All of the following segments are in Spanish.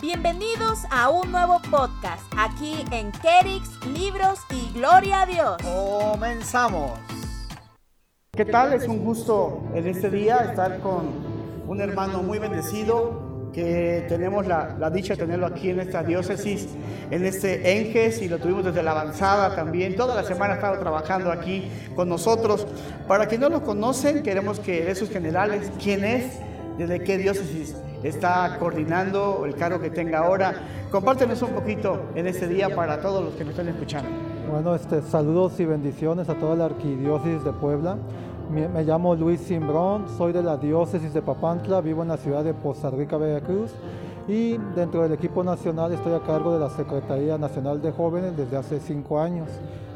Bienvenidos a un nuevo podcast aquí en Kerix, Libros y Gloria a Dios. Comenzamos. ¿Qué tal? Es un gusto en este día estar con un hermano muy bendecido que tenemos la, la dicha de tenerlo aquí en esta diócesis, en este Enges, y lo tuvimos desde la avanzada también. Toda la semana ha estado trabajando aquí con nosotros. Para quienes no lo conocen, queremos que de sus generales, quién es, desde qué diócesis está coordinando el cargo que tenga ahora. Compártenos un poquito en este día para todos los que nos están escuchando. Bueno, este, saludos y bendiciones a toda la arquidiócesis de Puebla. Me, me llamo Luis Simbrón, soy de la diócesis de Papantla, vivo en la ciudad de Poza Rica, Veracruz y dentro del equipo nacional estoy a cargo de la Secretaría Nacional de Jóvenes desde hace cinco años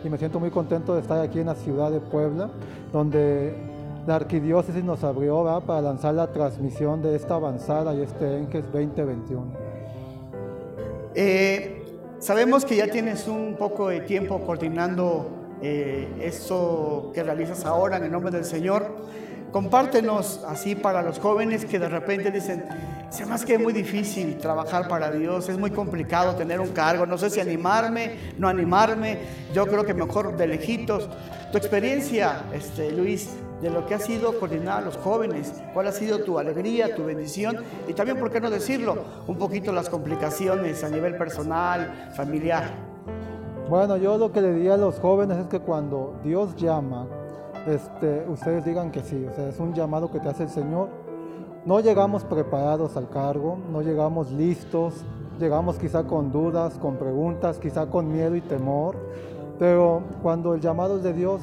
y me siento muy contento de estar aquí en la ciudad de Puebla, donde la arquidiócesis nos abrió para lanzar la transmisión de esta avanzada y este ENGES 2021. Eh, sabemos que ya tienes un poco de tiempo coordinando eh, que realizas ahora en el nombre del Señor. Compártenos así para los jóvenes que de repente dicen, se más que es muy difícil trabajar para Dios, es muy complicado tener un cargo, no sé si animarme, no animarme, yo creo que mejor de lejitos. Tu experiencia, este, Luis, de lo que ha sido coordinar a los jóvenes, cuál ha sido tu alegría, tu bendición y también, ¿por qué no decirlo? Un poquito las complicaciones a nivel personal, familiar. Bueno, yo lo que le diría a los jóvenes es que cuando Dios llama, este, ustedes digan que sí, o sea, es un llamado que te hace el Señor. No llegamos preparados al cargo, no llegamos listos, llegamos quizá con dudas, con preguntas, quizá con miedo y temor, pero cuando el llamado es de Dios,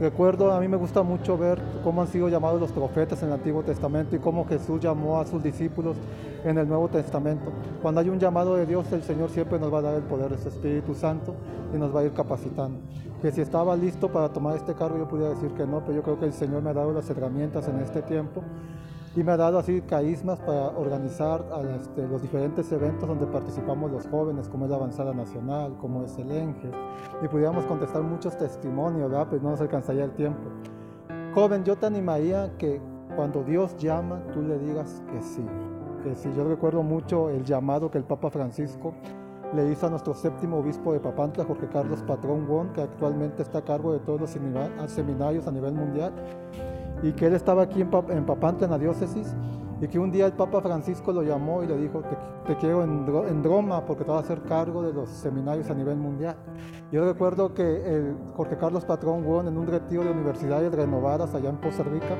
recuerdo, a mí me gusta mucho ver cómo han sido llamados los profetas en el Antiguo Testamento y cómo Jesús llamó a sus discípulos en el Nuevo Testamento. Cuando hay un llamado de Dios, el Señor siempre nos va a dar el poder de su Espíritu Santo y nos va a ir capacitando. Que si estaba listo para tomar este cargo, yo podría decir que no, pero yo creo que el Señor me ha dado las herramientas en este tiempo y me ha dado así caísmas para organizar a este, los diferentes eventos donde participamos los jóvenes, como es la Avanzada Nacional, como es el ENGE, y pudiéramos contestar muchos testimonios, ¿verdad? Pues no nos alcanzaría el tiempo. Joven, yo te animaría que cuando Dios llama, tú le digas que sí, que sí. Yo recuerdo mucho el llamado que el Papa Francisco le hizo a nuestro séptimo obispo de Papantla, Jorge Carlos Patrón Won, que actualmente está a cargo de todos los seminarios a nivel mundial, y que él estaba aquí en, en Papantla, en la diócesis, y que un día el Papa Francisco lo llamó y le dijo, te, te quiero en, en, Roma porque te vas a hacer cargo de los seminarios a nivel mundial. Yo recuerdo que el Jorge Carlos Patrón Won, en un retiro de universidades renovadas allá en Poza Rica,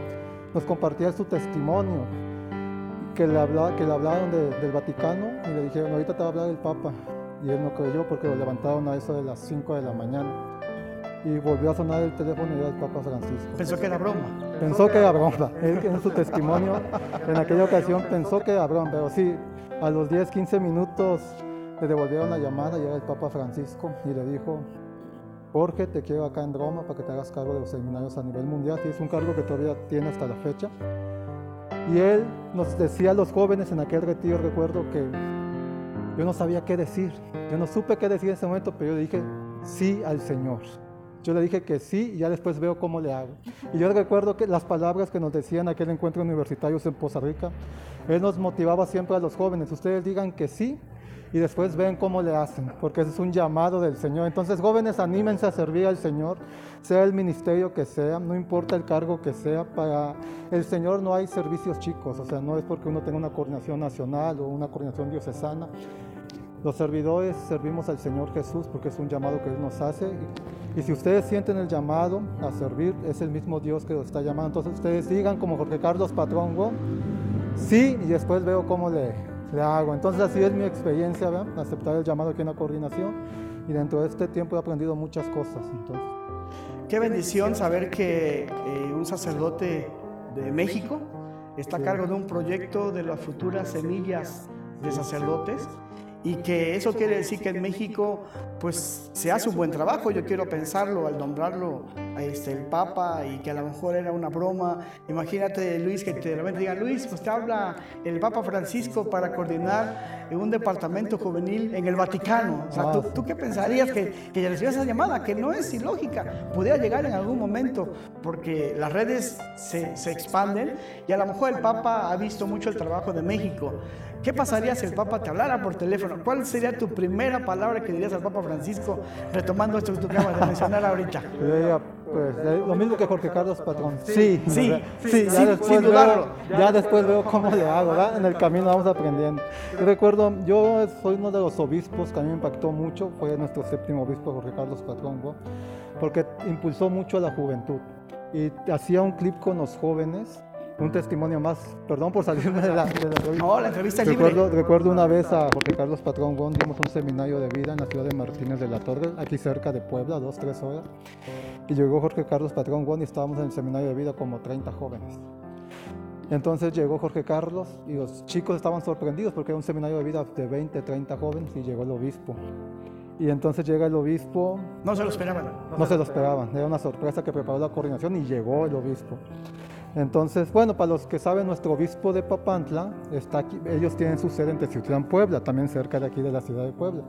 nos compartía su testimonio, que le, habla, que le hablaron de, del Vaticano y le dijeron, ahorita te va a hablar el Papa. Y él no creyó porque lo levantaron a eso de las 5 de la mañana y volvió a sonar el teléfono y era el Papa Francisco. Pensó que era broma. Pensó que era broma. Él en su testimonio en aquella ocasión pensó que era broma, pero sí, a los 10, 15 minutos le devolvieron la llamada y era el Papa Francisco y le dijo, Jorge, te quiero acá en Roma para que te hagas cargo de los seminarios a nivel mundial, y es un cargo que todavía tiene hasta la fecha. Y él nos decía a los jóvenes en aquel retiro, recuerdo que yo no sabía qué decir, yo no supe qué decir en ese momento, pero yo dije sí al Señor. Yo le dije que sí y ya después veo cómo le hago. Y yo recuerdo que las palabras que nos decían aquel encuentro universitario en Poza Rica, él nos motivaba siempre a los jóvenes, ustedes digan que sí y después ven cómo le hacen, porque ese es un llamado del Señor. Entonces, jóvenes, anímense a servir al Señor, sea el ministerio que sea, no importa el cargo que sea, para el Señor no hay servicios chicos, o sea, no es porque uno tenga una coordinación nacional o una coordinación diocesana. Los servidores servimos al Señor Jesús porque es un llamado que Él nos hace. Y, si ustedes sienten el llamado a servir, es el mismo Dios que los está llamando. Entonces ustedes digan como Jorge Carlos Patrongo, sí, y después veo cómo le, le hago. Entonces así es mi experiencia, ¿verdad? aceptar el llamado aquí en la coordinación. Y dentro de este tiempo he aprendido muchas cosas. Entonces. Qué bendición saber que eh, un sacerdote de México está a cargo de un proyecto de las futuras semillas de sacerdotes y que eso quiere decir que en México pues se hace un buen trabajo, yo quiero pensarlo al nombrarlo este, el Papa y que a lo mejor era una broma. Imagínate Luis que te repente diga, Luis, pues te habla el Papa Francisco para coordinar un departamento juvenil en el Vaticano. O sea, ¿tú, tú qué pensarías que, que recibías esa llamada? Que no es ilógica, pudiera llegar en algún momento, porque las redes se, se expanden y a lo mejor el Papa ha visto mucho el trabajo de México. ¿Qué pasaría si el Papa te hablara por teléfono? ¿Cuál sería tu primera palabra que dirías al Papa Francisco, retomando esto que tú acabas de mencionar ahorita? Pues, lo mismo que Jorge Carlos Patrón. Sí, Sí, ¿verdad? sí, ya sin- después sin veo- dudarlo. ya después veo cómo le hago, ¿verdad? En el camino vamos aprendiendo. Yo recuerdo, yo soy uno de los obispos que a mí me impactó mucho, fue nuestro séptimo obispo Jorge Carlos Patrón, ¿no? porque impulsó mucho a la juventud y hacía un clip con los jóvenes, un testimonio más, perdón por salirme de la, de la entrevista. No, la entrevista es libre. Recuerdo, recuerdo una vez a Jorge Carlos Patrón Gon, dimos un seminario de vida en la ciudad de Martínez de la Torre, aquí cerca de Puebla, dos, tres horas. Y llegó Jorge Carlos Patrón Gon y estábamos en el seminario de vida como 30 jóvenes. Entonces llegó Jorge Carlos y los chicos estaban sorprendidos porque era un seminario de vida de 20, 30 jóvenes y llegó el obispo. Y entonces llega el obispo, No se lo esperaban. no se lo esperaban, era una sorpresa que preparó la coordinación y llegó el obispo. Entonces, bueno, para los que saben, nuestro obispo de Papantla está aquí, ellos tienen su sede en Teciutlán, Puebla, también cerca de aquí de la ciudad de Puebla.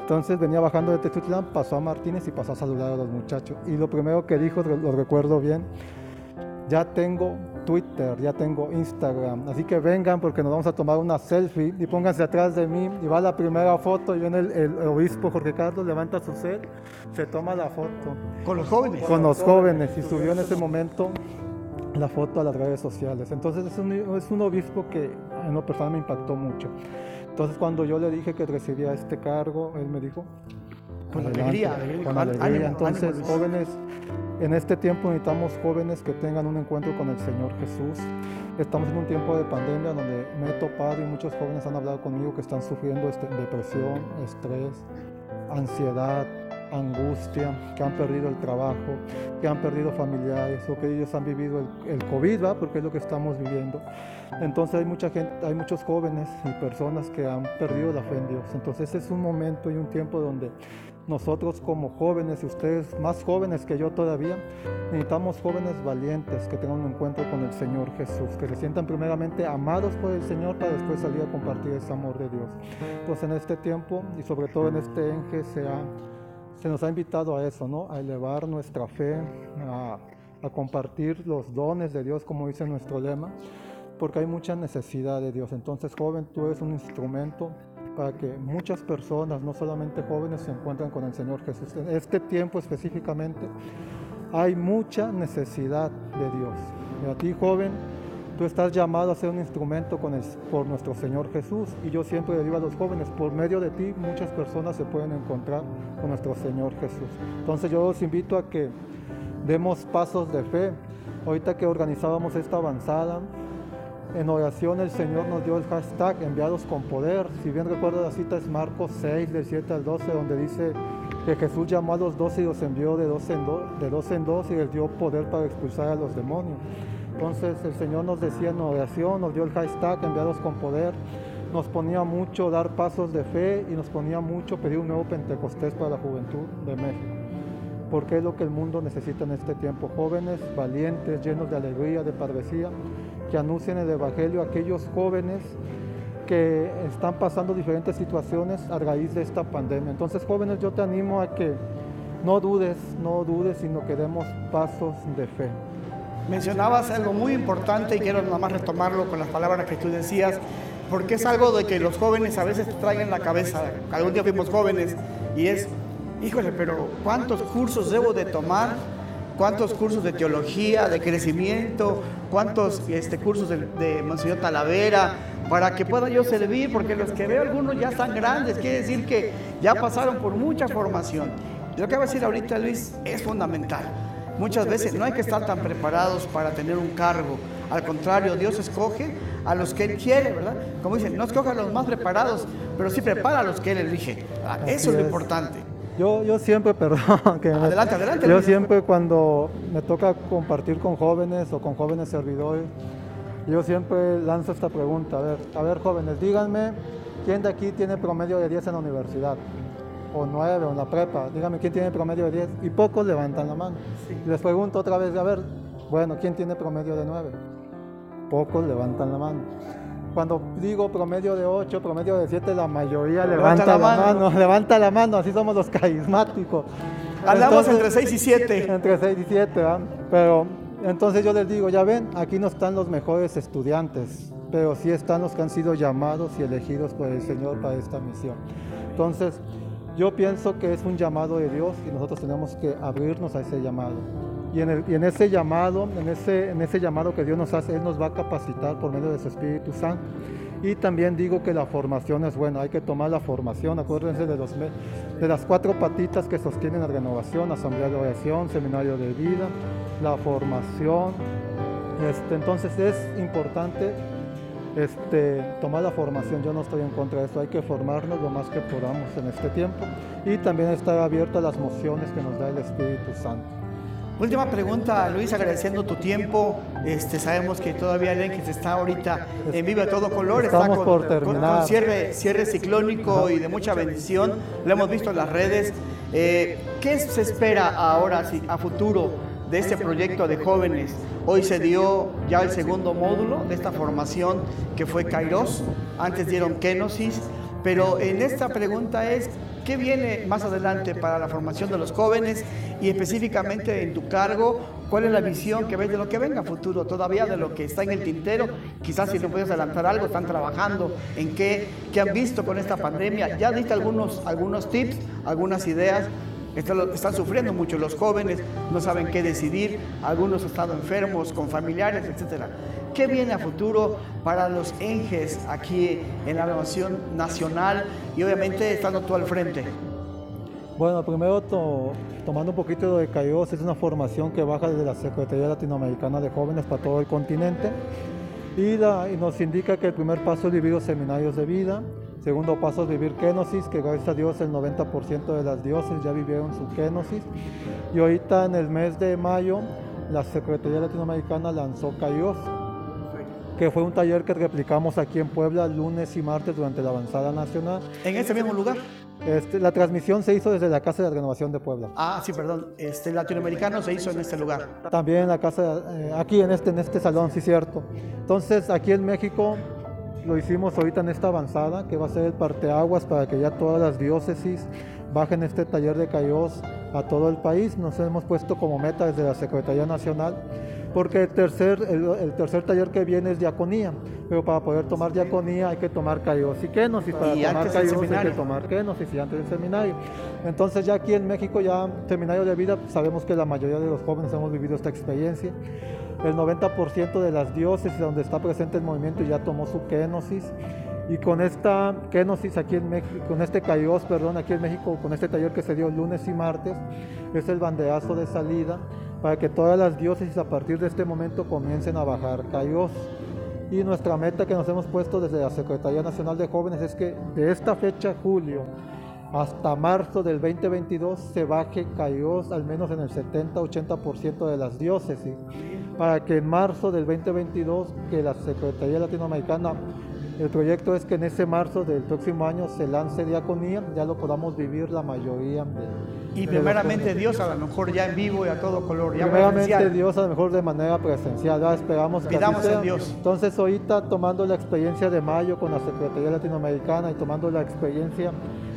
Entonces venía bajando de Teciutlán, pasó a Martínez y pasó a saludar a los muchachos. Y lo primero que dijo, lo recuerdo bien, ya tengo Twitter, ya tengo Instagram, así que vengan porque nos vamos a tomar una selfie y pónganse atrás de mí y va la primera foto y viene el, el obispo Jorge Carlos, levanta su cel, se toma la foto Con los jóvenes. con los jóvenes y subió en ese momento la foto a las redes sociales. Entonces es un, es un obispo que en lo personal me impactó mucho. Entonces cuando yo le dije que recibía este cargo, él me dijo, Con "Adelante", alegría, alegría, con ánimo, alegría. ánimo, Entonces Luis. jóvenes, en este tiempo necesitamos jóvenes que tengan un encuentro con el Señor Jesús. Estamos en un tiempo de pandemia donde me he topado y muchos jóvenes han hablado conmigo que están sufriendo este, depresión, estrés, ansiedad, angustia, que han perdido el trabajo, que han perdido familiares o que ellos han vivido el, el COVID, ¿va? porque es lo que estamos viviendo. Entonces hay mucha gente, hay muchos jóvenes y personas que han perdido la fe en Dios. Entonces es un momento y un tiempo donde nosotros como jóvenes y ustedes más jóvenes que yo todavía, necesitamos jóvenes valientes que tengan un encuentro con el Señor Jesús, que se sientan primeramente amados por el Señor para después salir a compartir ese amor de Dios. Entonces en este tiempo y sobre todo en este enje se, nos ha invitado a eso, ¿no? A elevar nuestra fe, a, a compartir los dones de Dios, como dice nuestro lema, porque hay mucha necesidad de Dios. Entonces, joven, tú eres un instrumento para que muchas personas, no solamente jóvenes, se encuentren con el Señor Jesús. En este tiempo específicamente hay mucha necesidad de Dios. Y a ti, joven, tú estás llamado a ser un instrumento por nuestro Señor Jesús. Y yo siempre le digo a los jóvenes, por medio de ti muchas personas se pueden encontrar con nuestro Señor Jesús. Entonces yo los invito a que demos pasos de fe. Ahorita que organizábamos esta avanzada, en oración el Señor nos dio el hashtag enviados con poder. Si bien recuerdo la cita es Marcos 6, del 7 al 12, donde dice que Jesús llamó a los 12 y los envió de dos en dos, de dos en dos y les dio poder para expulsar a los demonios. Entonces el Señor nos decía en oración, nos dio el hashtag enviados con poder, nos ponía mucho dar pasos de fe y nos ponía mucho pedir un nuevo Pentecostés para la juventud de México porque es lo que el mundo necesita en este tiempo. Jóvenes valientes, llenos de alegría, de padrecía, que anuncien el Evangelio a aquellos jóvenes que están pasando diferentes situaciones a raíz de esta pandemia. Entonces, jóvenes, yo te animo a que no dudes, no dudes, sino que demos pasos de fe. Mencionabas algo muy importante y quiero nada más retomarlo con las palabras que tú decías, porque es algo de que los jóvenes a veces traen en la cabeza. Algún día fuimos jóvenes y es, híjole, pero ¿cuántos cursos debo de tomar? ¿Cuántos cursos de teología, de crecimiento? ¿Cuántos este, cursos de, de Monseñor Talavera para que pueda yo servir? Porque los que veo algunos ya están grandes, quiere decir que ya pasaron por mucha formación. Lo que va a decir ahorita Luis es fundamental. Muchas veces no hay que estar tan preparados para tener un cargo. Al contrario, Dios escoge a los que Él quiere, ¿verdad? Como dicen, no escoge a los más preparados, pero sí prepara a los que Él elige. Ah, Eso es lo importante. Yo, yo siempre, perdón, que me- Adelante, adelante, Yo siempre cuando me toca compartir con jóvenes o con jóvenes servidores, yo siempre lanzo esta pregunta. A ver, a ver jóvenes, díganme, ¿quién de aquí tiene promedio de 10 en la universidad? O 9 o en la prepa. Díganme, ¿quién tiene promedio de 10? Y pocos levantan la mano. Y les pregunto otra vez, a ver, bueno, ¿quién tiene promedio de 9? Pocos levantan la mano. cuando digo promedio de 8, promedio de 7, la mayoría levanta, la, mano. levanta la mano, así somos los carismáticos. Andamos entre 6 y 7. Entre 6 y 7, Pero entonces yo les digo, ya ven, aquí no están los mejores estudiantes, pero sí están los que han sido llamados y elegidos por el Señor para esta misión. Entonces, yo pienso que es un llamado de Dios y nosotros tenemos que abrirnos a ese llamado. Y en, ese llamado, en ese, en ese llamado que Dios nos hace, Él nos va a capacitar por medio de su Espíritu Santo. Y también digo que la formación es buena, hay que tomar la formación, acuérdense de, los, de las cuatro patitas que sostienen la renovación, asamblea de oración, seminario de vida, la formación. Este, entonces es importante este, tomar la formación, yo no estoy en contra de eso, hay que formarnos lo más que podamos en este tiempo y también estar abierto a las mociones que nos da el Espíritu Santo. Última pregunta, Luis, agradeciendo tu tiempo. Este, sabemos que todavía el se está ahorita en vivo a todo color. Estamos está con, por terminar. cierre, cierre ciclónico y de mucha bendición. Lo hemos visto en las redes. Eh, ¿Qué se espera ahora a futuro de este proyecto de jóvenes? Hoy se dio ya el segundo módulo de esta formación que fue Kairos. Antes dieron Kenosis. Pero en esta pregunta es, ¿qué viene más adelante para la formación de los jóvenes y específicamente en tu cargo? ¿Cuál es la visión que ves de lo que venga futuro? Todavía de lo que está en el tintero, quizás si no puedes adelantar algo, están trabajando en qué, qué han visto con esta pandemia. Ya diste algunos, algunos tips, algunas ideas están, sufriendo mucho los jóvenes, no saben qué decidir, algunos han estado enfermos con familiares, etc. ¿Qué viene a futuro para los ENGES aquí en la nación nacional y obviamente estando tú al frente? Bueno, primero tomando un poquito de CAIOS, es una formación que baja desde la Secretaría Latinoamericana de Jóvenes para todo el continente y, y nos indica que el primer paso es vivir los seminarios de vida, Segundo paso es vivir kenosis, que gracias a Dios el 90% de las dioses ya vivieron su kenosis. Y ahorita en el mes de mayo la Secretaría Latinoamericana lanzó Kairos, que fue un taller que replicamos aquí en Puebla lunes y martes durante la avanzada nacional. ¿En ese mismo lugar? Este, la transmisión se hizo desde la Casa de Renovación de Puebla. Ah, sí, perdón. Este latinoamericano se hizo en este lugar. También en la casa, eh, aquí en este, en este salón, sí, cierto. Entonces, aquí en México lo hicimos ahorita en esta avanzada, que va a ser el parteaguas para que ya todas las diócesis bajen este taller de Cayos a todo el país. Nos hemos puesto como meta desde la Secretaría Nacional, porque el tercer, el, tercer taller que viene es diaconía, pero para poder tomar diaconía hay que tomar Cayos y para tomar Cayos hay que tomar kenosis y antes del seminario. Entonces ya aquí en México, ya seminario de vida, sabemos que la mayoría de los jóvenes hemos vivido esta experiencia. El 90% de las diócesis donde está presente el movimiento ya tomó su kenosis. Y con esta kenosis aquí en México, con este kairos, perdón, aquí en México, con este taller que se dio lunes y martes, es el banderazo de salida para que todas las diócesis a partir de este momento comiencen a bajar kairos. Y nuestra meta que nos hemos puesto desde la Secretaría Nacional de Jóvenes es que de esta fecha, julio, hasta marzo del 2022 se baje kairos al menos en el 70-80% de las diócesis para que en marzo del 2022, que la Secretaría Latinoamericana, el proyecto es que en ese marzo del próximo año se lance diaconía, ya lo podamos vivir la mayoría de... Y primeramente Dios a lo mejor ya en vivo y a todo color. Ya primeramente Dios a lo mejor de manera presencial, ya esperamos que Pidamos así sea. Dios. Entonces ahorita tomando la experiencia de mayo con la Secretaría Latinoamericana y tomando la experiencia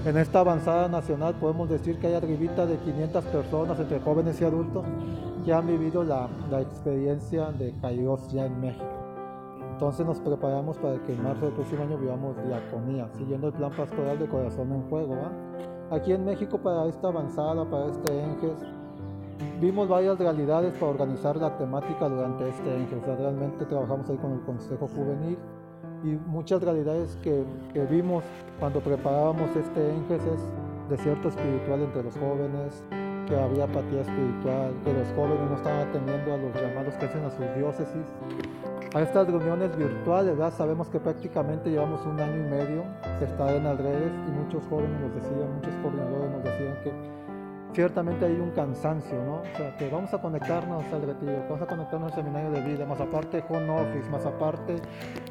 en esta avanzada nacional podemos decir que hay arribita de 500 personas entre jóvenes y adultos que han vivido la, experiencia de Kairos ya en México. Entonces nos preparamos para que en marzo del próximo año vivamos diaconía, siguiendo el plan pastoral de corazón en juego. Aquí en México para esta avanzada, para este ENGES, vimos varias realidades para organizar la temática durante este ENGES. realmente trabajamos ahí con el Consejo Juvenil y muchas realidades que, que vimos cuando preparábamos este ENGES es desierto espiritual entre los jóvenes, que había apatía espiritual, que los jóvenes no estaban atendiendo a los llamados que hacen a sus diócesis. A estas reuniones virtuales, sabemos que prácticamente llevamos un año y medio se está en las redes y muchos jóvenes nos decían, muchos coordinadores nos decían que ciertamente hay un cansancio, ¿no? O sea, que vamos a conectarnos al retiro, vamos a conectarnos al seminario de vida, más aparte home office, más aparte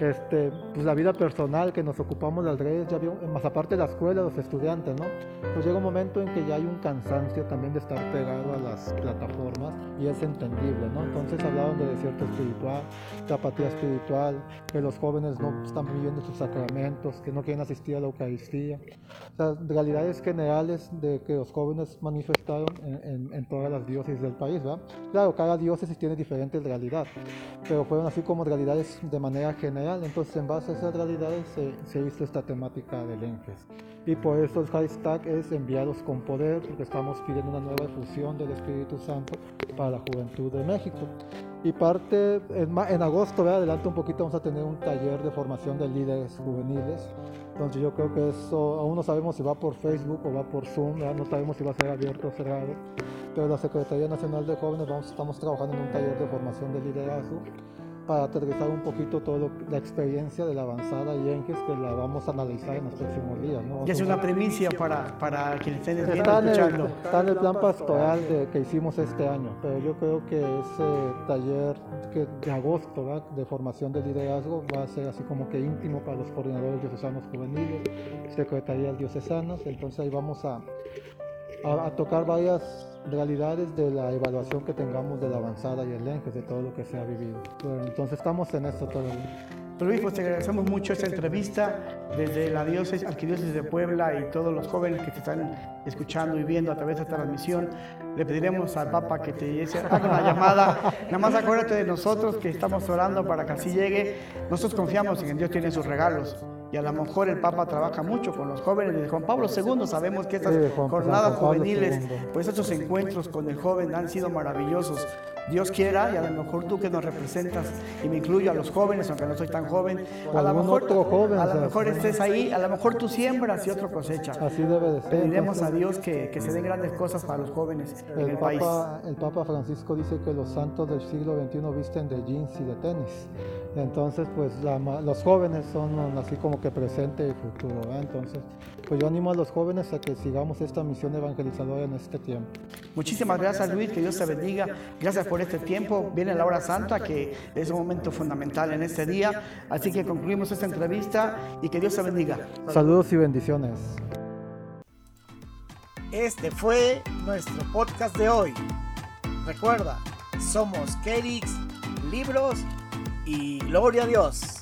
este, pues la vida personal que nos ocupamos de redes, ya más aparte la escuela, los estudiantes, ¿no? Pues llega un momento en que ya hay un cansancio también de estar pegado a las plataformas y es entendible, ¿no? Entonces hablaban de desierto espiritual, de apatía espiritual, que los jóvenes no están viviendo sus sacramentos, que no quieren asistir a la Eucaristía. O sea, realidades generales de que los jóvenes manifestaron en, en, todas las diócesis del país, ¿verdad? Claro, cada diócesis tiene diferentes realidades, pero fueron así como realidades de manera general. Entonces, en base a esas realidades se, se hizo esta temática del ENGES. Y por eso el hashtag es enviados con poder, porque estamos pidiendo una nueva efusión del Espíritu Santo para la juventud de México. Y parte, en, en agosto, adelante un poquito, vamos a tener un taller de formación de líderes juveniles. Entonces yo creo que eso, aún no sabemos si va por Facebook o va por Zoom, no sabemos si va a ser abierto o cerrado. Pero la Secretaría Nacional de Jóvenes vamos, estamos trabajando en un taller de formación de liderazgo para aterrizar un poquito toda la experiencia de la avanzada Enges que la vamos a analizar en los próximos días. ¿no? Y es una primicia para, para quienes estén está en el, está en el plan pastoral de, que hicimos este año, pero yo creo que ese taller que de agosto de formación de liderazgo va a ser así como que íntimo para los coordinadores diocesanos juveniles, secretarías diocesanas, entonces ahí vamos a, a, a tocar varias realidades de la evaluación que tengamos de la avanzada y el ENGES, de todo lo que se ha vivido. entonces estamos en esto todavía. Luis, pues te agradecemos mucho esta entrevista desde la diócesis, arquidiócesis de Puebla y todos los jóvenes que te están escuchando y viendo a través de esta transmisión. Le pediremos al Papa que te haga una llamada. Nada más acuérdate de nosotros que estamos orando para que así llegue. Nosotros confiamos en que Dios tiene sus regalos. Y a lo mejor el Papa trabaja mucho con los jóvenes. de Juan Pablo II sabemos que estas jornadas juveniles, pues estos encuentros con el joven han sido maravillosos. Dios quiera, y a lo mejor tú que nos representas, y me incluyo a los jóvenes, aunque no soy tan joven, a lo mejor, a lo mejor estés ahí, a lo mejor tú siembras y otro cosecha. Así debe de ser. Pediremos a Dios que, que, se den grandes cosas para los jóvenes el en el Papa, país. El Papa Francisco dice que los santos del siglo XXI visten de jeans y de tenis. Entonces, pues los jóvenes son así como que presente y futuro. Entonces, pues yo animo a los jóvenes a que sigamos esta misión evangelizadora en este tiempo. Muchísimas gracias Luis, que Dios te bendiga. Gracias por este tiempo. Viene la hora santa, que es un momento fundamental en este día. Así que concluimos esta entrevista y que Dios te bendiga. Saludos y bendiciones. Este fue nuestro podcast de hoy. Recuerda, somos Kerix Libros y gloria a Dios.